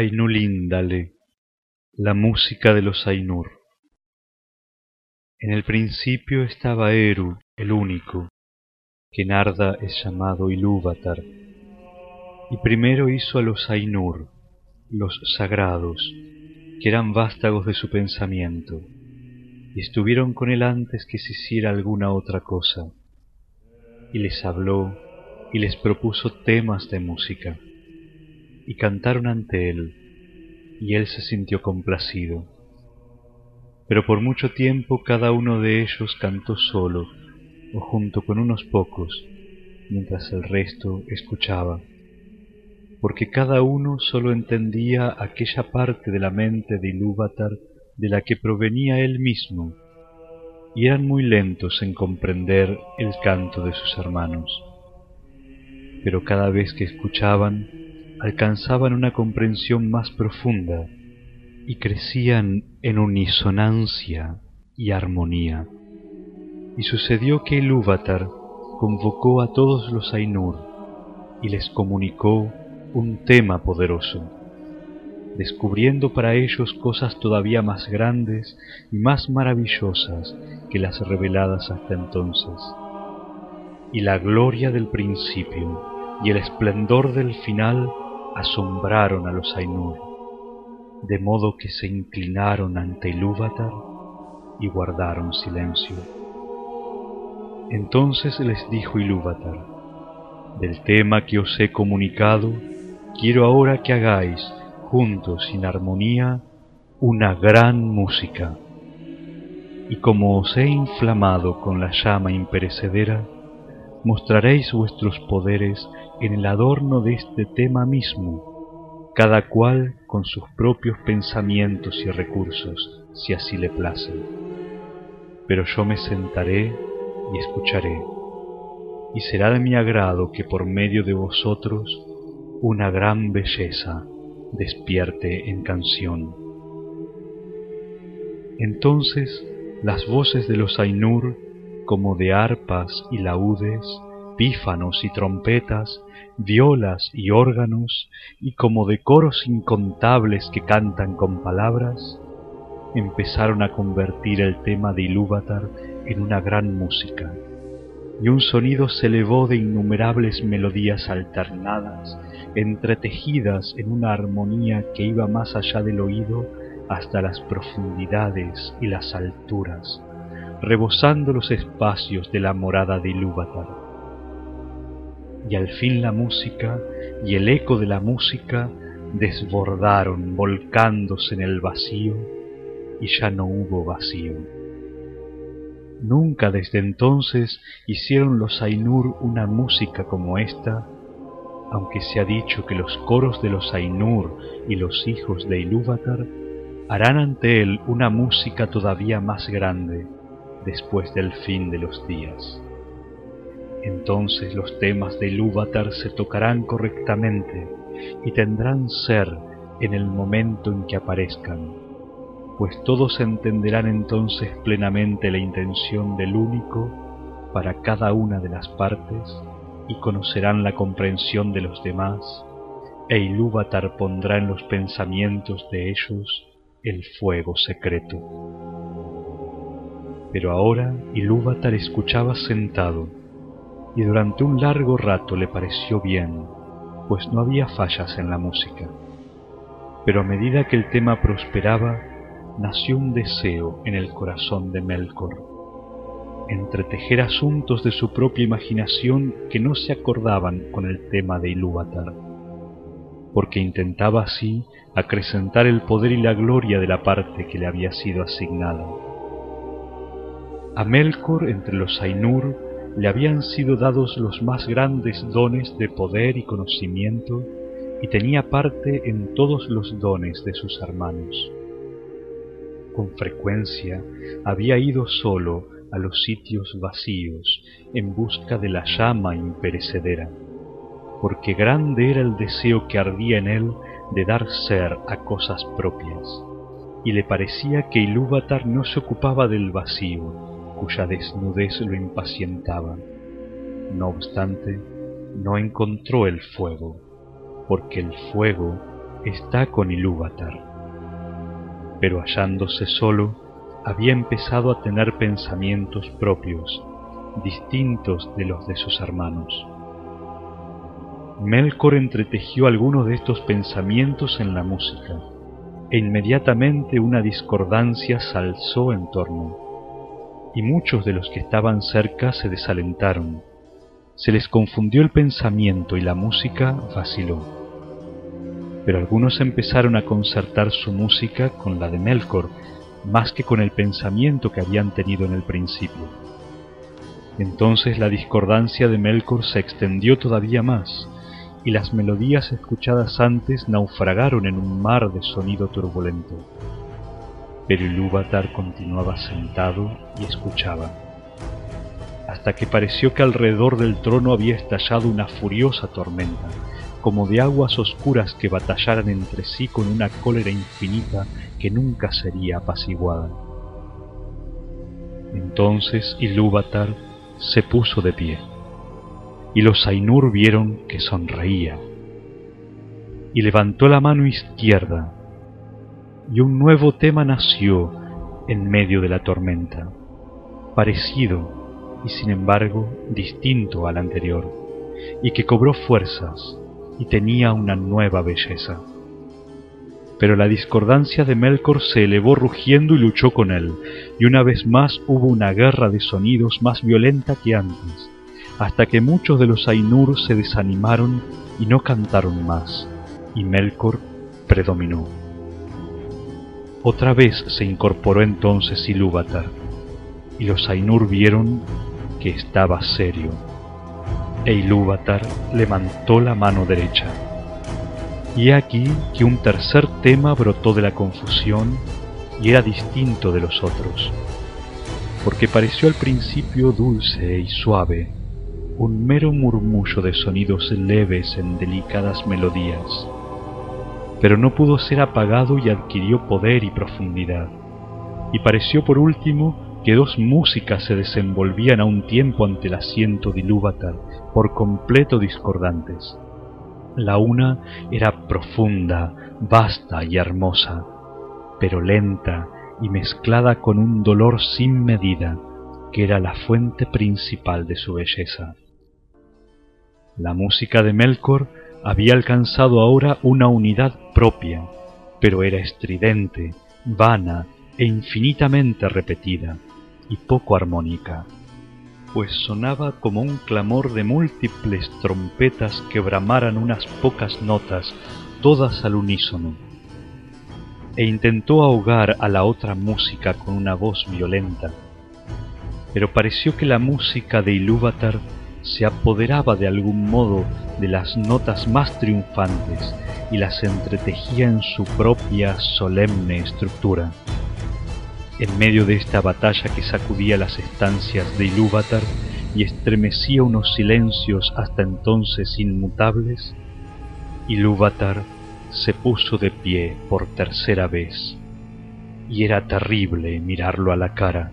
Ainulindale, la música de los Ainur. En el principio estaba Eru, el único, que Narda es llamado Ilúvatar, y primero hizo a los Ainur, los sagrados, que eran vástagos de su pensamiento, y estuvieron con él antes que se hiciera alguna otra cosa, y les habló y les propuso temas de música y cantaron ante él, y él se sintió complacido. Pero por mucho tiempo cada uno de ellos cantó solo o junto con unos pocos, mientras el resto escuchaba, porque cada uno sólo entendía aquella parte de la mente de Ilúvatar de la que provenía él mismo, y eran muy lentos en comprender el canto de sus hermanos. Pero cada vez que escuchaban, alcanzaban una comprensión más profunda y crecían en unisonancia y armonía. Y sucedió que el convocó a todos los Ainur y les comunicó un tema poderoso, descubriendo para ellos cosas todavía más grandes y más maravillosas que las reveladas hasta entonces. Y la gloria del principio y el esplendor del final asombraron a los Ainur, de modo que se inclinaron ante Ilúvatar y guardaron silencio. Entonces les dijo Ilúvatar, del tema que os he comunicado, quiero ahora que hagáis, juntos en armonía, una gran música. Y como os he inflamado con la llama imperecedera, mostraréis vuestros poderes en el adorno de este tema mismo, cada cual con sus propios pensamientos y recursos, si así le place. Pero yo me sentaré y escucharé, y será de mi agrado que por medio de vosotros una gran belleza despierte en canción. Entonces las voces de los Ainur, como de arpas y laúdes, pífanos y trompetas, violas y órganos, y como de coros incontables que cantan con palabras, empezaron a convertir el tema de Ilúvatar en una gran música, y un sonido se elevó de innumerables melodías alternadas, entretejidas en una armonía que iba más allá del oído hasta las profundidades y las alturas, rebosando los espacios de la morada de Ilúvatar y al fin la música y el eco de la música desbordaron volcándose en el vacío y ya no hubo vacío. Nunca desde entonces hicieron los Ainur una música como esta, aunque se ha dicho que los coros de los Ainur y los hijos de Ilúvatar harán ante él una música todavía más grande después del fin de los días. Entonces los temas de Ilúvatar se tocarán correctamente y tendrán ser en el momento en que aparezcan, pues todos entenderán entonces plenamente la intención del único para cada una de las partes y conocerán la comprensión de los demás, e Ilúvatar pondrá en los pensamientos de ellos el fuego secreto. Pero ahora Ilúvatar escuchaba sentado, y durante un largo rato le pareció bien, pues no había fallas en la música. Pero a medida que el tema prosperaba, nació un deseo en el corazón de Melkor, entretejer asuntos de su propia imaginación que no se acordaban con el tema de Ilúvatar, porque intentaba así acrecentar el poder y la gloria de la parte que le había sido asignada. A Melkor entre los Ainur le habían sido dados los más grandes dones de poder y conocimiento, y tenía parte en todos los dones de sus hermanos. Con frecuencia había ido solo a los sitios vacíos en busca de la llama imperecedera, porque grande era el deseo que ardía en él de dar ser a cosas propias, y le parecía que Ilúvatar no se ocupaba del vacío, cuya desnudez lo impacientaba. No obstante, no encontró el fuego, porque el fuego está con Ilúvatar. Pero hallándose solo, había empezado a tener pensamientos propios, distintos de los de sus hermanos. Melkor entretejió algunos de estos pensamientos en la música, e inmediatamente una discordancia se alzó en torno, y muchos de los que estaban cerca se desalentaron. Se les confundió el pensamiento y la música vaciló. Pero algunos empezaron a concertar su música con la de Melkor, más que con el pensamiento que habían tenido en el principio. Entonces la discordancia de Melkor se extendió todavía más, y las melodías escuchadas antes naufragaron en un mar de sonido turbulento. Pero Ilúvatar continuaba sentado y escuchaba, hasta que pareció que alrededor del trono había estallado una furiosa tormenta, como de aguas oscuras que batallaran entre sí con una cólera infinita que nunca sería apaciguada. Entonces Ilúvatar se puso de pie, y los Ainur vieron que sonreía, y levantó la mano izquierda, y un nuevo tema nació en medio de la tormenta, parecido y sin embargo distinto al anterior, y que cobró fuerzas y tenía una nueva belleza. Pero la discordancia de Melkor se elevó rugiendo y luchó con él, y una vez más hubo una guerra de sonidos más violenta que antes, hasta que muchos de los Ainur se desanimaron y no cantaron más, y Melkor predominó. Otra vez se incorporó entonces Ilúvatar, y los Ainur vieron que estaba serio, e Ilúvatar levantó la mano derecha. Y aquí que un tercer tema brotó de la confusión y era distinto de los otros, porque pareció al principio dulce y suave, un mero murmullo de sonidos leves en delicadas melodías, pero no pudo ser apagado y adquirió poder y profundidad, y pareció por último que dos músicas se desenvolvían a un tiempo ante el asiento de Ilúvatar, por completo discordantes la una era profunda, vasta y hermosa, pero lenta y mezclada con un dolor sin medida que era la fuente principal de su belleza. La música de Melkor había alcanzado ahora una unidad propia, pero era estridente, vana e infinitamente repetida, y poco armónica pues sonaba como un clamor de múltiples trompetas que bramaran unas pocas notas, todas al unísono. E intentó ahogar a la otra música con una voz violenta, pero pareció que la música de Ilúvatar se apoderaba de algún modo de las notas más triunfantes y las entretejía en su propia solemne estructura. En medio de esta batalla que sacudía las estancias de Ilúvatar y estremecía unos silencios hasta entonces inmutables, Ilúvatar se puso de pie por tercera vez, y era terrible mirarlo a la cara.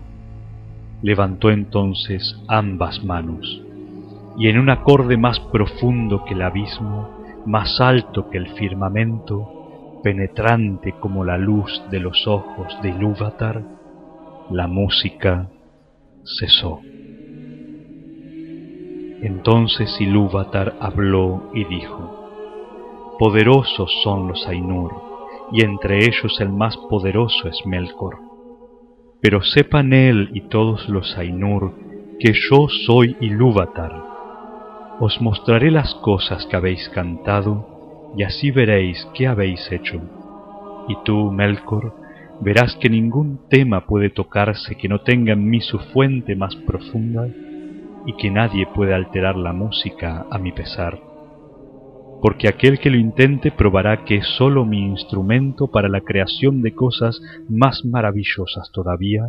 Levantó entonces ambas manos, y en un acorde más profundo que el abismo, más alto que el firmamento, penetrante como la luz de los ojos de Ilúvatar, la música cesó. Entonces Ilúvatar habló y dijo, Poderosos son los Ainur, y entre ellos el más poderoso es Melkor. Pero sepan él y todos los Ainur que yo soy Ilúvatar. Os mostraré las cosas que habéis cantado, y así veréis qué habéis hecho. Y tú, Melkor, verás que ningún tema puede tocarse que no tenga en mí su fuente más profunda y que nadie puede alterar la música a mi pesar. Porque aquel que lo intente probará que es sólo mi instrumento para la creación de cosas más maravillosas todavía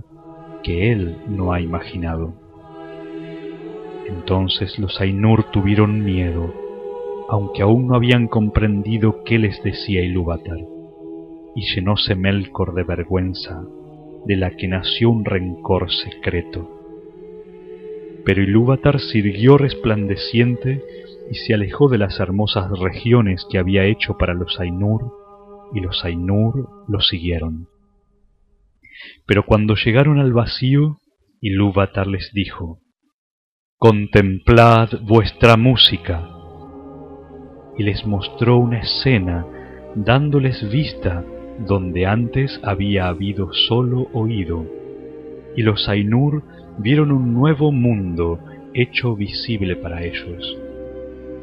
que él no ha imaginado. Entonces los Ainur tuvieron miedo, aunque aún no habían comprendido qué les decía Ilúvatar y llenóse Melkor de vergüenza, de la que nació un rencor secreto. Pero Ilúvatar siguió resplandeciente y se alejó de las hermosas regiones que había hecho para los Ainur y los Ainur lo siguieron. Pero cuando llegaron al vacío, Ilúvatar les dijo, Contemplad vuestra música. Y les mostró una escena dándoles vista donde antes había habido solo oído. Y los Ainur vieron un nuevo mundo hecho visible para ellos.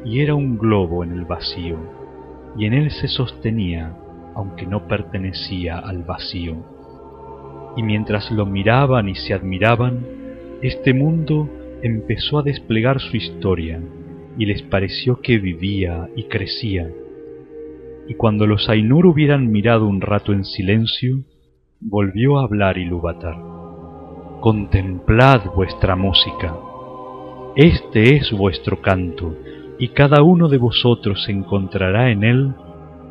Y era un globo en el vacío, y en él se sostenía, aunque no pertenecía al vacío. Y mientras lo miraban y se admiraban, este mundo empezó a desplegar su historia, y les pareció que vivía y crecía. Y cuando los Ainur hubieran mirado un rato en silencio, volvió a hablar Ilúvatar. Contemplad vuestra música. Este es vuestro canto, y cada uno de vosotros encontrará en él,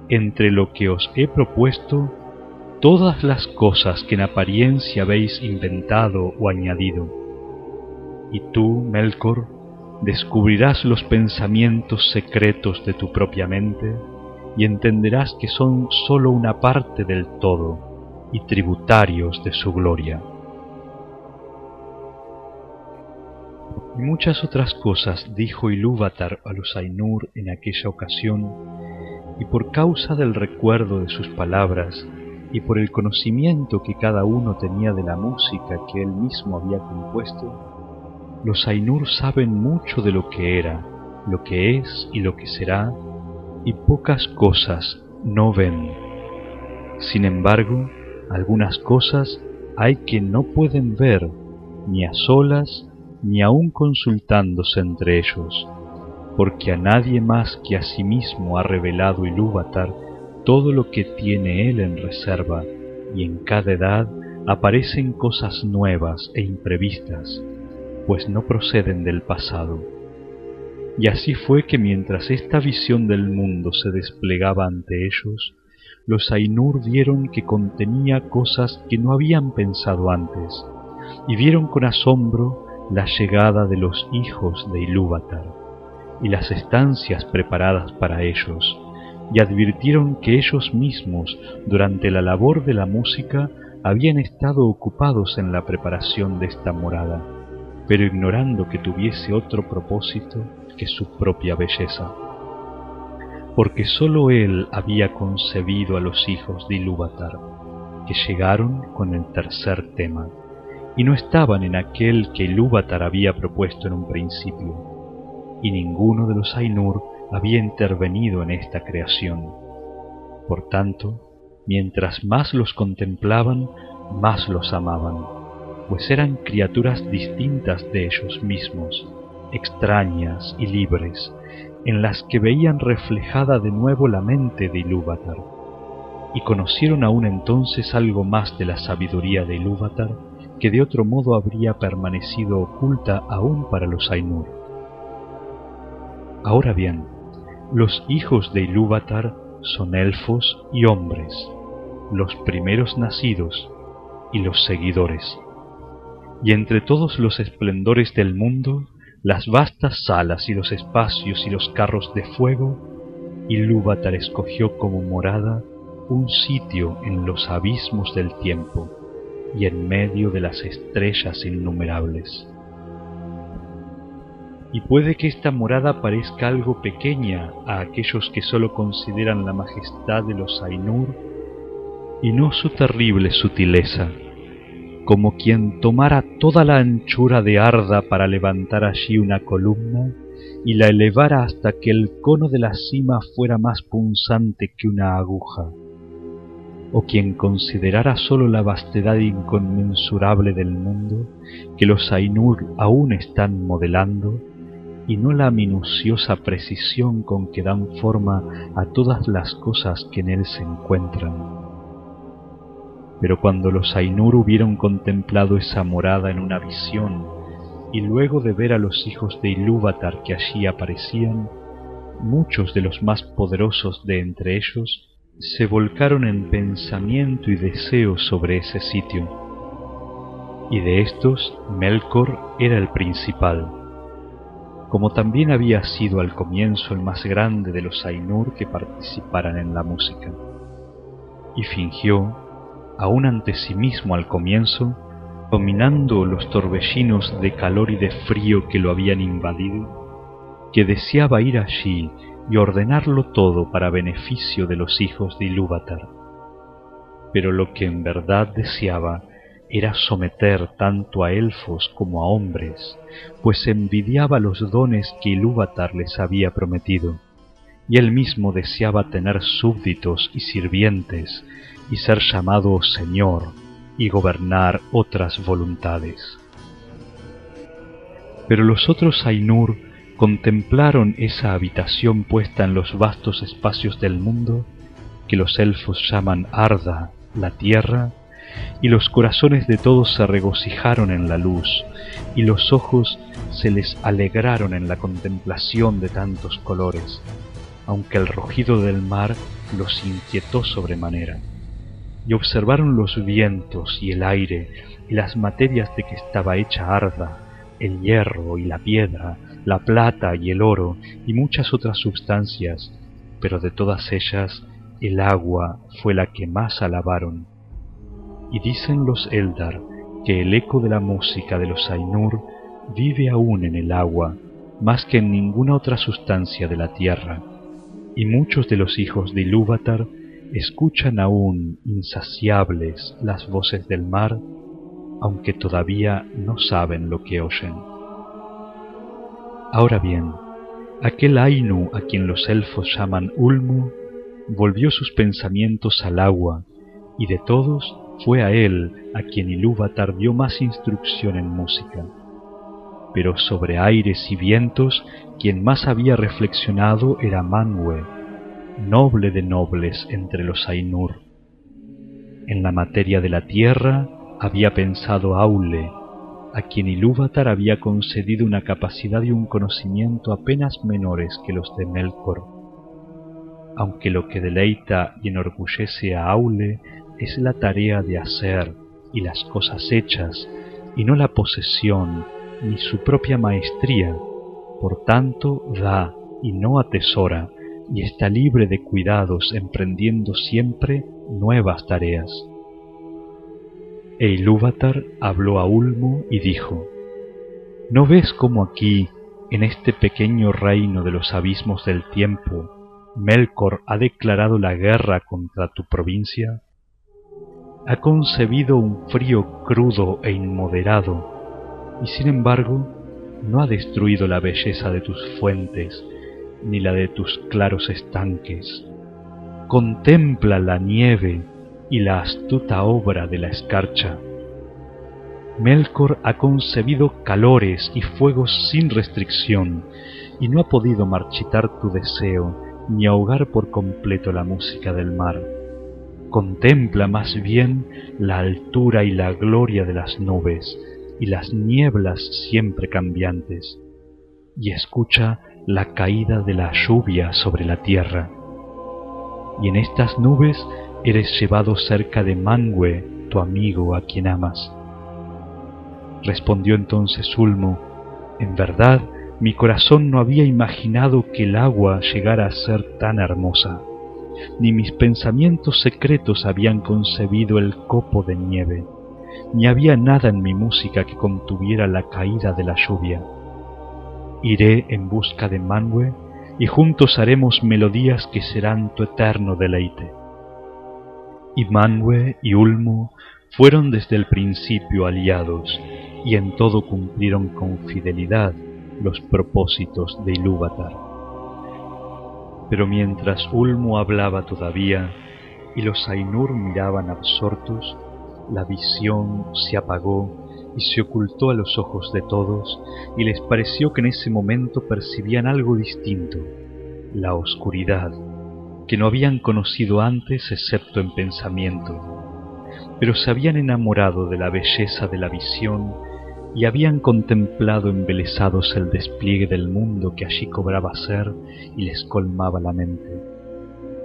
entre lo que os he propuesto, todas las cosas que en apariencia habéis inventado o añadido. Y tú, Melkor, descubrirás los pensamientos secretos de tu propia mente, y entenderás que son sólo una parte del todo y tributarios de su gloria. Y muchas otras cosas dijo Ilúvatar a los Ainur en aquella ocasión, y por causa del recuerdo de sus palabras y por el conocimiento que cada uno tenía de la música que él mismo había compuesto, los Ainur saben mucho de lo que era, lo que es y lo que será, y pocas cosas no ven. Sin embargo, algunas cosas hay que no pueden ver, ni a solas, ni aun consultándose entre ellos, porque a nadie más que a sí mismo ha revelado Ilúvatar todo lo que tiene él en reserva, y en cada edad aparecen cosas nuevas e imprevistas, pues no proceden del pasado. Y así fue que mientras esta visión del mundo se desplegaba ante ellos, los Ainur vieron que contenía cosas que no habían pensado antes, y vieron con asombro la llegada de los hijos de Ilúvatar y las estancias preparadas para ellos, y advirtieron que ellos mismos, durante la labor de la música, habían estado ocupados en la preparación de esta morada, pero ignorando que tuviese otro propósito que su propia belleza, porque sólo él había concebido a los hijos de Ilúvatar, que llegaron con el tercer tema, y no estaban en aquel que Ilúvatar había propuesto en un principio, y ninguno de los Ainur había intervenido en esta creación. Por tanto, mientras más los contemplaban, más los amaban, pues eran criaturas distintas de ellos mismos, extrañas y libres, en las que veían reflejada de nuevo la mente de Ilúvatar, y conocieron aún entonces algo más de la sabiduría de Ilúvatar que de otro modo habría permanecido oculta aún para los Ainur. Ahora bien, los hijos de Ilúvatar son elfos y hombres, los primeros nacidos y los seguidores. Y entre todos los esplendores del mundo las vastas salas y los espacios y los carros de fuego, Ilúvatar escogió como morada un sitio en los abismos del tiempo y en medio de las estrellas innumerables. Y puede que esta morada parezca algo pequeña a aquellos que sólo consideran la majestad de los Ainur y no su terrible sutileza como quien tomara toda la anchura de Arda para levantar allí una columna y la elevara hasta que el cono de la cima fuera más punzante que una aguja, o quien considerara sólo la vastedad inconmensurable del mundo que los Ainur aún están modelando, y no la minuciosa precisión con que dan forma a todas las cosas que en él se encuentran pero cuando los Ainur hubieron contemplado esa morada en una visión, y luego de ver a los hijos de Ilúvatar que allí aparecían, muchos de los más poderosos de entre ellos se volcaron en pensamiento y deseo sobre ese sitio. Y de estos Melkor era el principal, como también había sido al comienzo el más grande de los Ainur que participaran en la música y fingió, aún ante sí mismo al comienzo, dominando los torbellinos de calor y de frío que lo habían invadido, que deseaba ir allí y ordenarlo todo para beneficio de los hijos de Ilúvatar. Pero lo que en verdad deseaba era someter tanto a elfos como a hombres, pues envidiaba los dones que Ilúvatar les había prometido, y él mismo deseaba tener súbditos y sirvientes, y ser llamado Señor, y gobernar otras voluntades. Pero los otros Ainur contemplaron esa habitación puesta en los vastos espacios del mundo, que los elfos llaman Arda, la tierra, y los corazones de todos se regocijaron en la luz, y los ojos se les alegraron en la contemplación de tantos colores, aunque el rugido del mar los inquietó sobremanera. Y observaron los vientos y el aire y las materias de que estaba hecha Arda, el hierro y la piedra, la plata y el oro y muchas otras sustancias, pero de todas ellas el agua fue la que más alabaron. Y dicen los Eldar que el eco de la música de los Ainur vive aún en el agua, más que en ninguna otra sustancia de la tierra, y muchos de los hijos de Ilúvatar escuchan aún insaciables las voces del mar, aunque todavía no saben lo que oyen. Ahora bien, aquel Ainu a quien los elfos llaman Ulmu, volvió sus pensamientos al agua, y de todos fue a él a quien Ilúvatar dio más instrucción en música. Pero sobre aires y vientos, quien más había reflexionado era Manwë, noble de nobles entre los Ainur. En la materia de la tierra había pensado Aule, a quien Ilúvatar había concedido una capacidad y un conocimiento apenas menores que los de Melkor. Aunque lo que deleita y enorgullece a Aule es la tarea de hacer y las cosas hechas, y no la posesión ni su propia maestría, por tanto da y no atesora, y está libre de cuidados emprendiendo siempre nuevas tareas. E Ilúvatar habló a Ulmo y dijo, ¿No ves cómo aquí, en este pequeño reino de los abismos del tiempo, Melkor ha declarado la guerra contra tu provincia? Ha concebido un frío crudo e inmoderado, y sin embargo no ha destruido la belleza de tus fuentes, ni la de tus claros estanques. Contempla la nieve y la astuta obra de la escarcha. Melkor ha concebido calores y fuegos sin restricción, y no ha podido marchitar tu deseo ni ahogar por completo la música del mar. Contempla más bien la altura y la gloria de las nubes y las nieblas siempre cambiantes, y escucha la caída de la lluvia sobre la tierra. Y en estas nubes eres llevado cerca de Mangue, tu amigo a quien amas. Respondió entonces Ulmo, en verdad mi corazón no había imaginado que el agua llegara a ser tan hermosa, ni mis pensamientos secretos habían concebido el copo de nieve, ni había nada en mi música que contuviera la caída de la lluvia Iré en busca de Manwë y juntos haremos melodías que serán tu eterno deleite. Y Manwë y Ulmo fueron desde el principio aliados y en todo cumplieron con fidelidad los propósitos de Ilúvatar. Pero mientras Ulmo hablaba todavía y los Ainur miraban absortos, la visión se apagó y se ocultó a los ojos de todos, y les pareció que en ese momento percibían algo distinto, la oscuridad, que no habían conocido antes excepto en pensamiento, pero se habían enamorado de la belleza de la visión y habían contemplado embelesados el despliegue del mundo que allí cobraba ser y les colmaba la mente.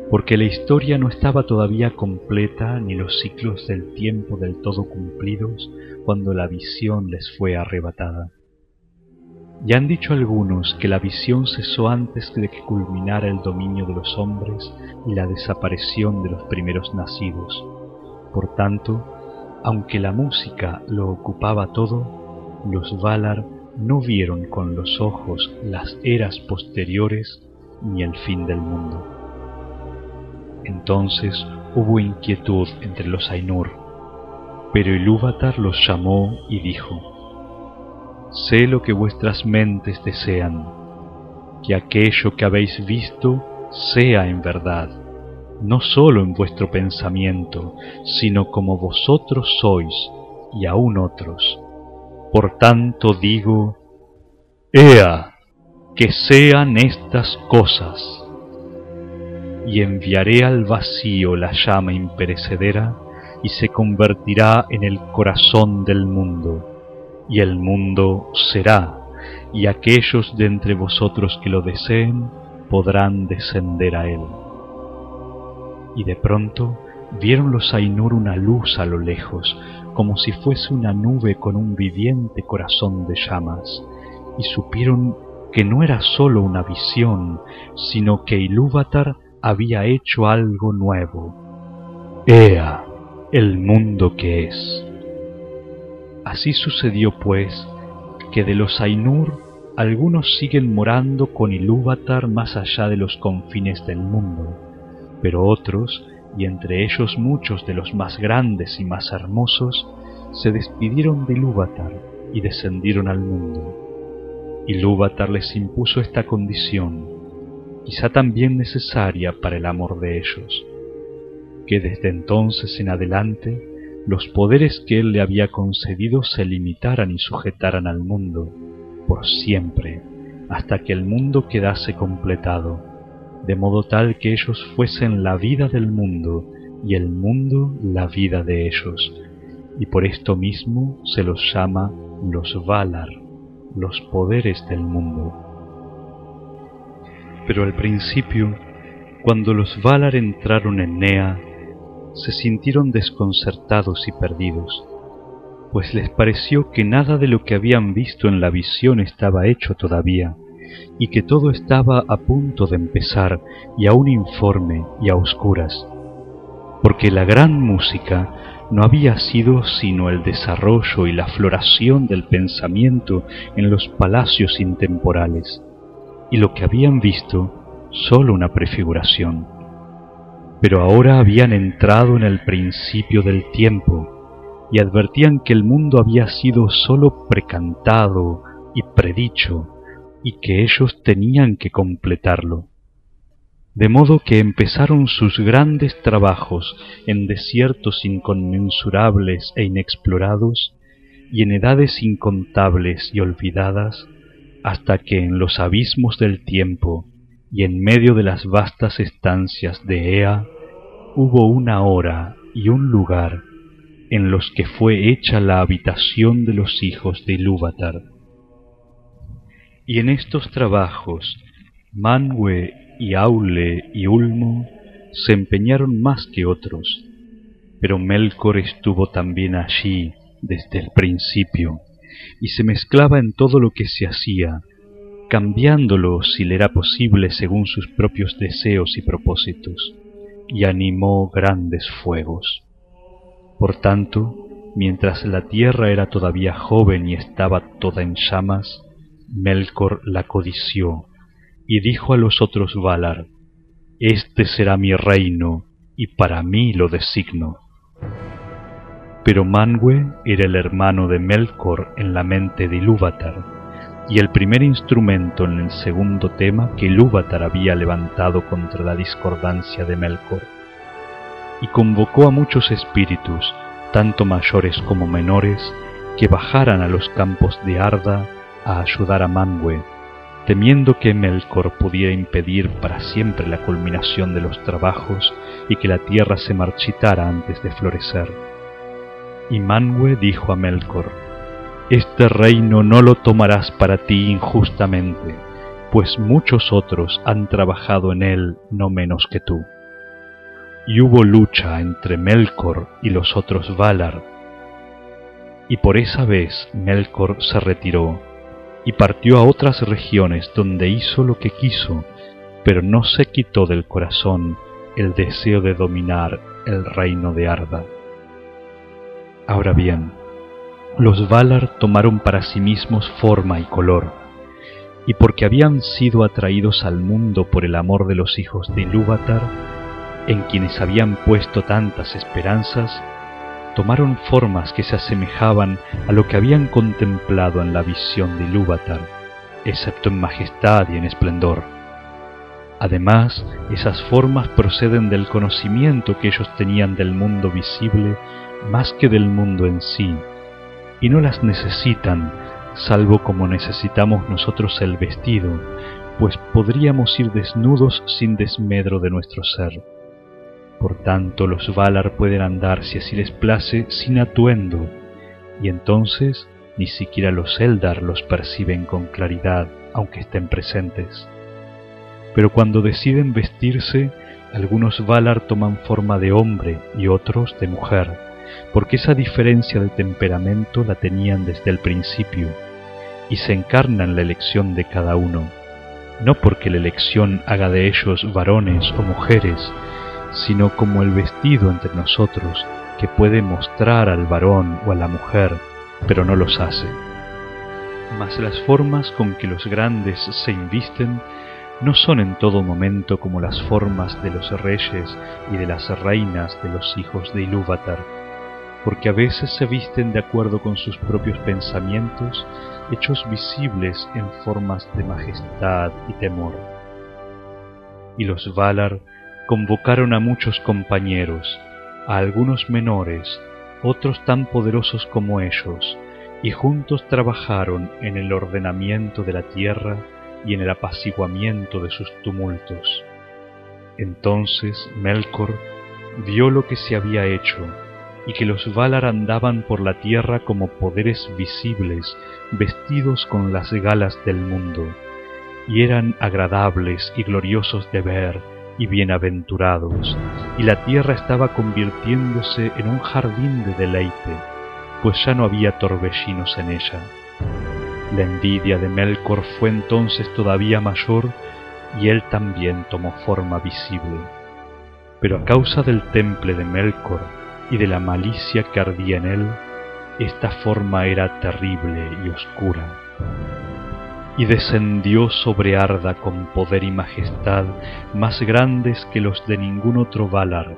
Porque la historia no estaba todavía completa ni los ciclos del tiempo del todo cumplidos cuando la visión les fue arrebatada. Y han dicho algunos que la visión cesó antes de que culminara el dominio de los hombres y la desaparición de los primeros nacidos. Por tanto, aunque la música lo ocupaba todo, los Valar no vieron con los ojos las eras posteriores ni el fin del mundo. Entonces hubo inquietud entre los Ainur, pero Ilúvatar los llamó y dijo, Sé lo que vuestras mentes desean, que aquello que habéis visto sea en verdad, no sólo en vuestro pensamiento, sino como vosotros sois y aún otros. Por tanto digo, Ea, que sean estas cosas, y enviaré al vacío la llama imperecedera y se convertirá en el corazón del mundo y el mundo será, y aquellos de entre vosotros que lo deseen podrán descender a él. Y de pronto vieron los Ainur una luz a lo lejos, como si fuese una nube con un viviente corazón de llamas, y supieron que no era sólo una visión, sino que Ilúvatar había hecho algo nuevo. Ea, el mundo que es. Así sucedió pues que de los Ainur algunos siguen morando con Ilúvatar más allá de los confines del mundo, pero otros, y entre ellos muchos de los más grandes y más hermosos, se despidieron de Ilúvatar y descendieron al mundo. Ilúvatar les impuso esta condición, quizá también necesaria para el amor de ellos, que desde entonces en adelante los poderes que él le había concedido se limitaran y sujetaran al mundo, por siempre, hasta que el mundo quedase completado, de modo tal que ellos fuesen la vida del mundo y el mundo la vida de ellos, y por esto mismo se los llama los Valar, los poderes del mundo. Pero al principio, cuando los Valar entraron en Nea, se sintieron desconcertados y perdidos, pues les pareció que nada de lo que habían visto en la visión estaba hecho todavía, y que todo estaba a punto de empezar y aún informe y a oscuras, porque la gran música no había sido sino el desarrollo y la floración del pensamiento en los palacios intemporales, y lo que habían visto sólo una prefiguración pero ahora habían entrado en el principio del tiempo y advertían que el mundo había sido sólo precantado y predicho y que ellos tenían que completarlo. De modo que empezaron sus grandes trabajos en desiertos inconmensurables e inexplorados y en edades incontables y olvidadas, hasta que en los abismos del tiempo y en medio de las vastas estancias de Ea hubo una hora y un lugar en los que fue hecha la habitación de los hijos de Ilúvatar. Y en estos trabajos Manwë y Aule y Ulmo se empeñaron más que otros, pero Melkor estuvo también allí desde el principio y se mezclaba en todo lo que se hacía, cambiándolo si le era posible según sus propios deseos y propósitos, y animó grandes fuegos. Por tanto, mientras la tierra era todavía joven y estaba toda en llamas, Melkor la codició, y dijo a los otros Valar, Este será mi reino, y para mí lo designo. Pero Manwë era el hermano de Melkor en la mente de Ilúvatar, y el primer instrumento en el segundo tema que Ilúvatar había levantado contra la discordancia de Melkor, y convocó a muchos espíritus, tanto mayores como menores, que bajaran a los campos de Arda a ayudar a Manwë, temiendo que Melkor pudiera impedir para siempre la culminación de los trabajos y que la tierra se marchitara antes de florecer. Y Manwë dijo a Melkor, este reino no lo tomarás para ti injustamente, pues muchos otros han trabajado en él no menos que tú. Y hubo lucha entre Melkor y los otros Valar, y por esa vez Melkor se retiró, y partió a otras regiones donde hizo lo que quiso, pero no se quitó del corazón el deseo de dominar el reino de Arda. Ahora bien, los Valar tomaron para sí mismos forma y color, y porque habían sido atraídos al mundo por el amor de los hijos de Ilúvatar, en quienes habían puesto tantas esperanzas, tomaron formas que se asemejaban a lo que habían contemplado en la visión de Ilúvatar, excepto en majestad y en esplendor. Además, esas formas proceden del conocimiento que ellos tenían del mundo visible más que del mundo en sí, y no las necesitan, salvo como necesitamos nosotros el vestido, pues podríamos ir desnudos sin desmedro de nuestro ser. Por tanto, los Valar pueden andar, si así les place, sin atuendo, y entonces ni siquiera los Eldar los perciben con claridad, aunque estén presentes. Pero cuando deciden vestirse, algunos Valar toman forma de hombre y otros de mujer, porque esa diferencia de temperamento la tenían desde el principio, y se encarna en la elección de cada uno, no porque la elección haga de ellos varones o mujeres, sino como el vestido entre nosotros que puede mostrar al varón o a la mujer, pero no los hace. Mas las formas con que los grandes se invisten no son en todo momento como las formas de los reyes y de las reinas de los hijos de Ilúvatar, porque a veces se visten de acuerdo con sus propios pensamientos, hechos visibles en formas de majestad y temor. Y los Valar convocaron a muchos compañeros, a algunos menores, otros tan poderosos como ellos, y juntos trabajaron en el ordenamiento de la tierra y en el apaciguamiento de sus tumultos. Entonces Melkor vio lo que se había hecho, y que los Valar andaban por la tierra como poderes visibles, vestidos con las galas del mundo, y eran agradables y gloriosos de ver, y bienaventurados, y la tierra estaba convirtiéndose en un jardín de deleite, pues ya no había torbellinos en ella. La envidia de Melkor fue entonces todavía mayor y él también tomó forma visible. Pero a causa del temple de Melkor y de la malicia que ardía en él, esta forma era terrible y oscura. Y descendió sobre Arda con poder y majestad más grandes que los de ningún otro Valar,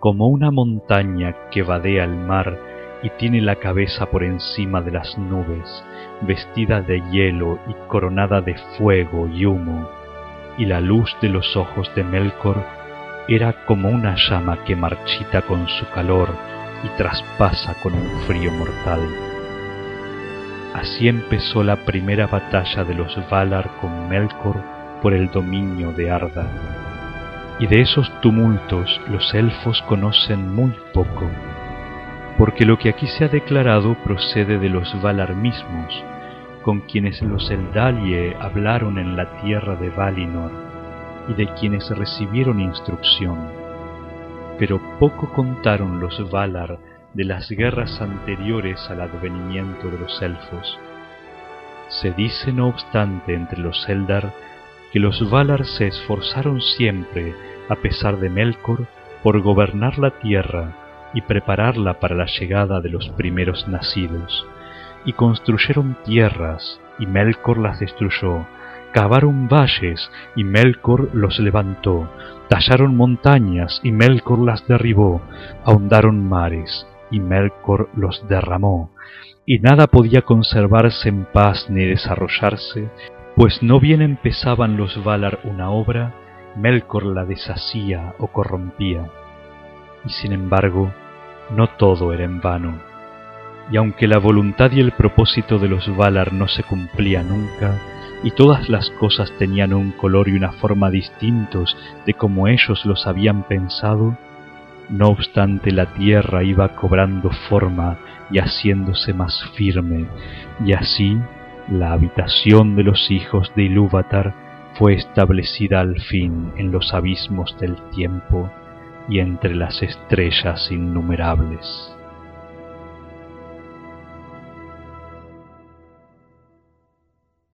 como una montaña que vadea el mar y tiene la cabeza por encima de las nubes, vestida de hielo y coronada de fuego y humo, y la luz de los ojos de Melkor era como una llama que marchita con su calor y traspasa con un frío mortal. Así empezó la primera batalla de los Valar con Melkor por el dominio de Arda. Y de esos tumultos los elfos conocen muy poco, porque lo que aquí se ha declarado procede de los Valar mismos, con quienes los Eldalie hablaron en la tierra de Valinor, y de quienes recibieron instrucción. Pero poco contaron los Valar de las guerras anteriores al advenimiento de los elfos. Se dice, no obstante, entre los Eldar que los Valar se esforzaron siempre, a pesar de Melkor, por gobernar la tierra y prepararla para la llegada de los primeros nacidos, y construyeron tierras, y Melkor las destruyó, cavaron valles, y Melkor los levantó, tallaron montañas, y Melkor las derribó, ahondaron mares, y Melkor los derramó, y nada podía conservarse en paz ni desarrollarse, pues no bien empezaban los Valar una obra, Melkor la deshacía o corrompía. Y sin embargo, no todo era en vano, y aunque la voluntad y el propósito de los Valar no se cumplía nunca, y todas las cosas tenían un color y una forma distintos de como ellos los habían pensado, no obstante la tierra iba cobrando forma y haciéndose más firme, y así la habitación de los hijos de Ilúvatar fue establecida al fin en los abismos del tiempo y entre las estrellas innumerables.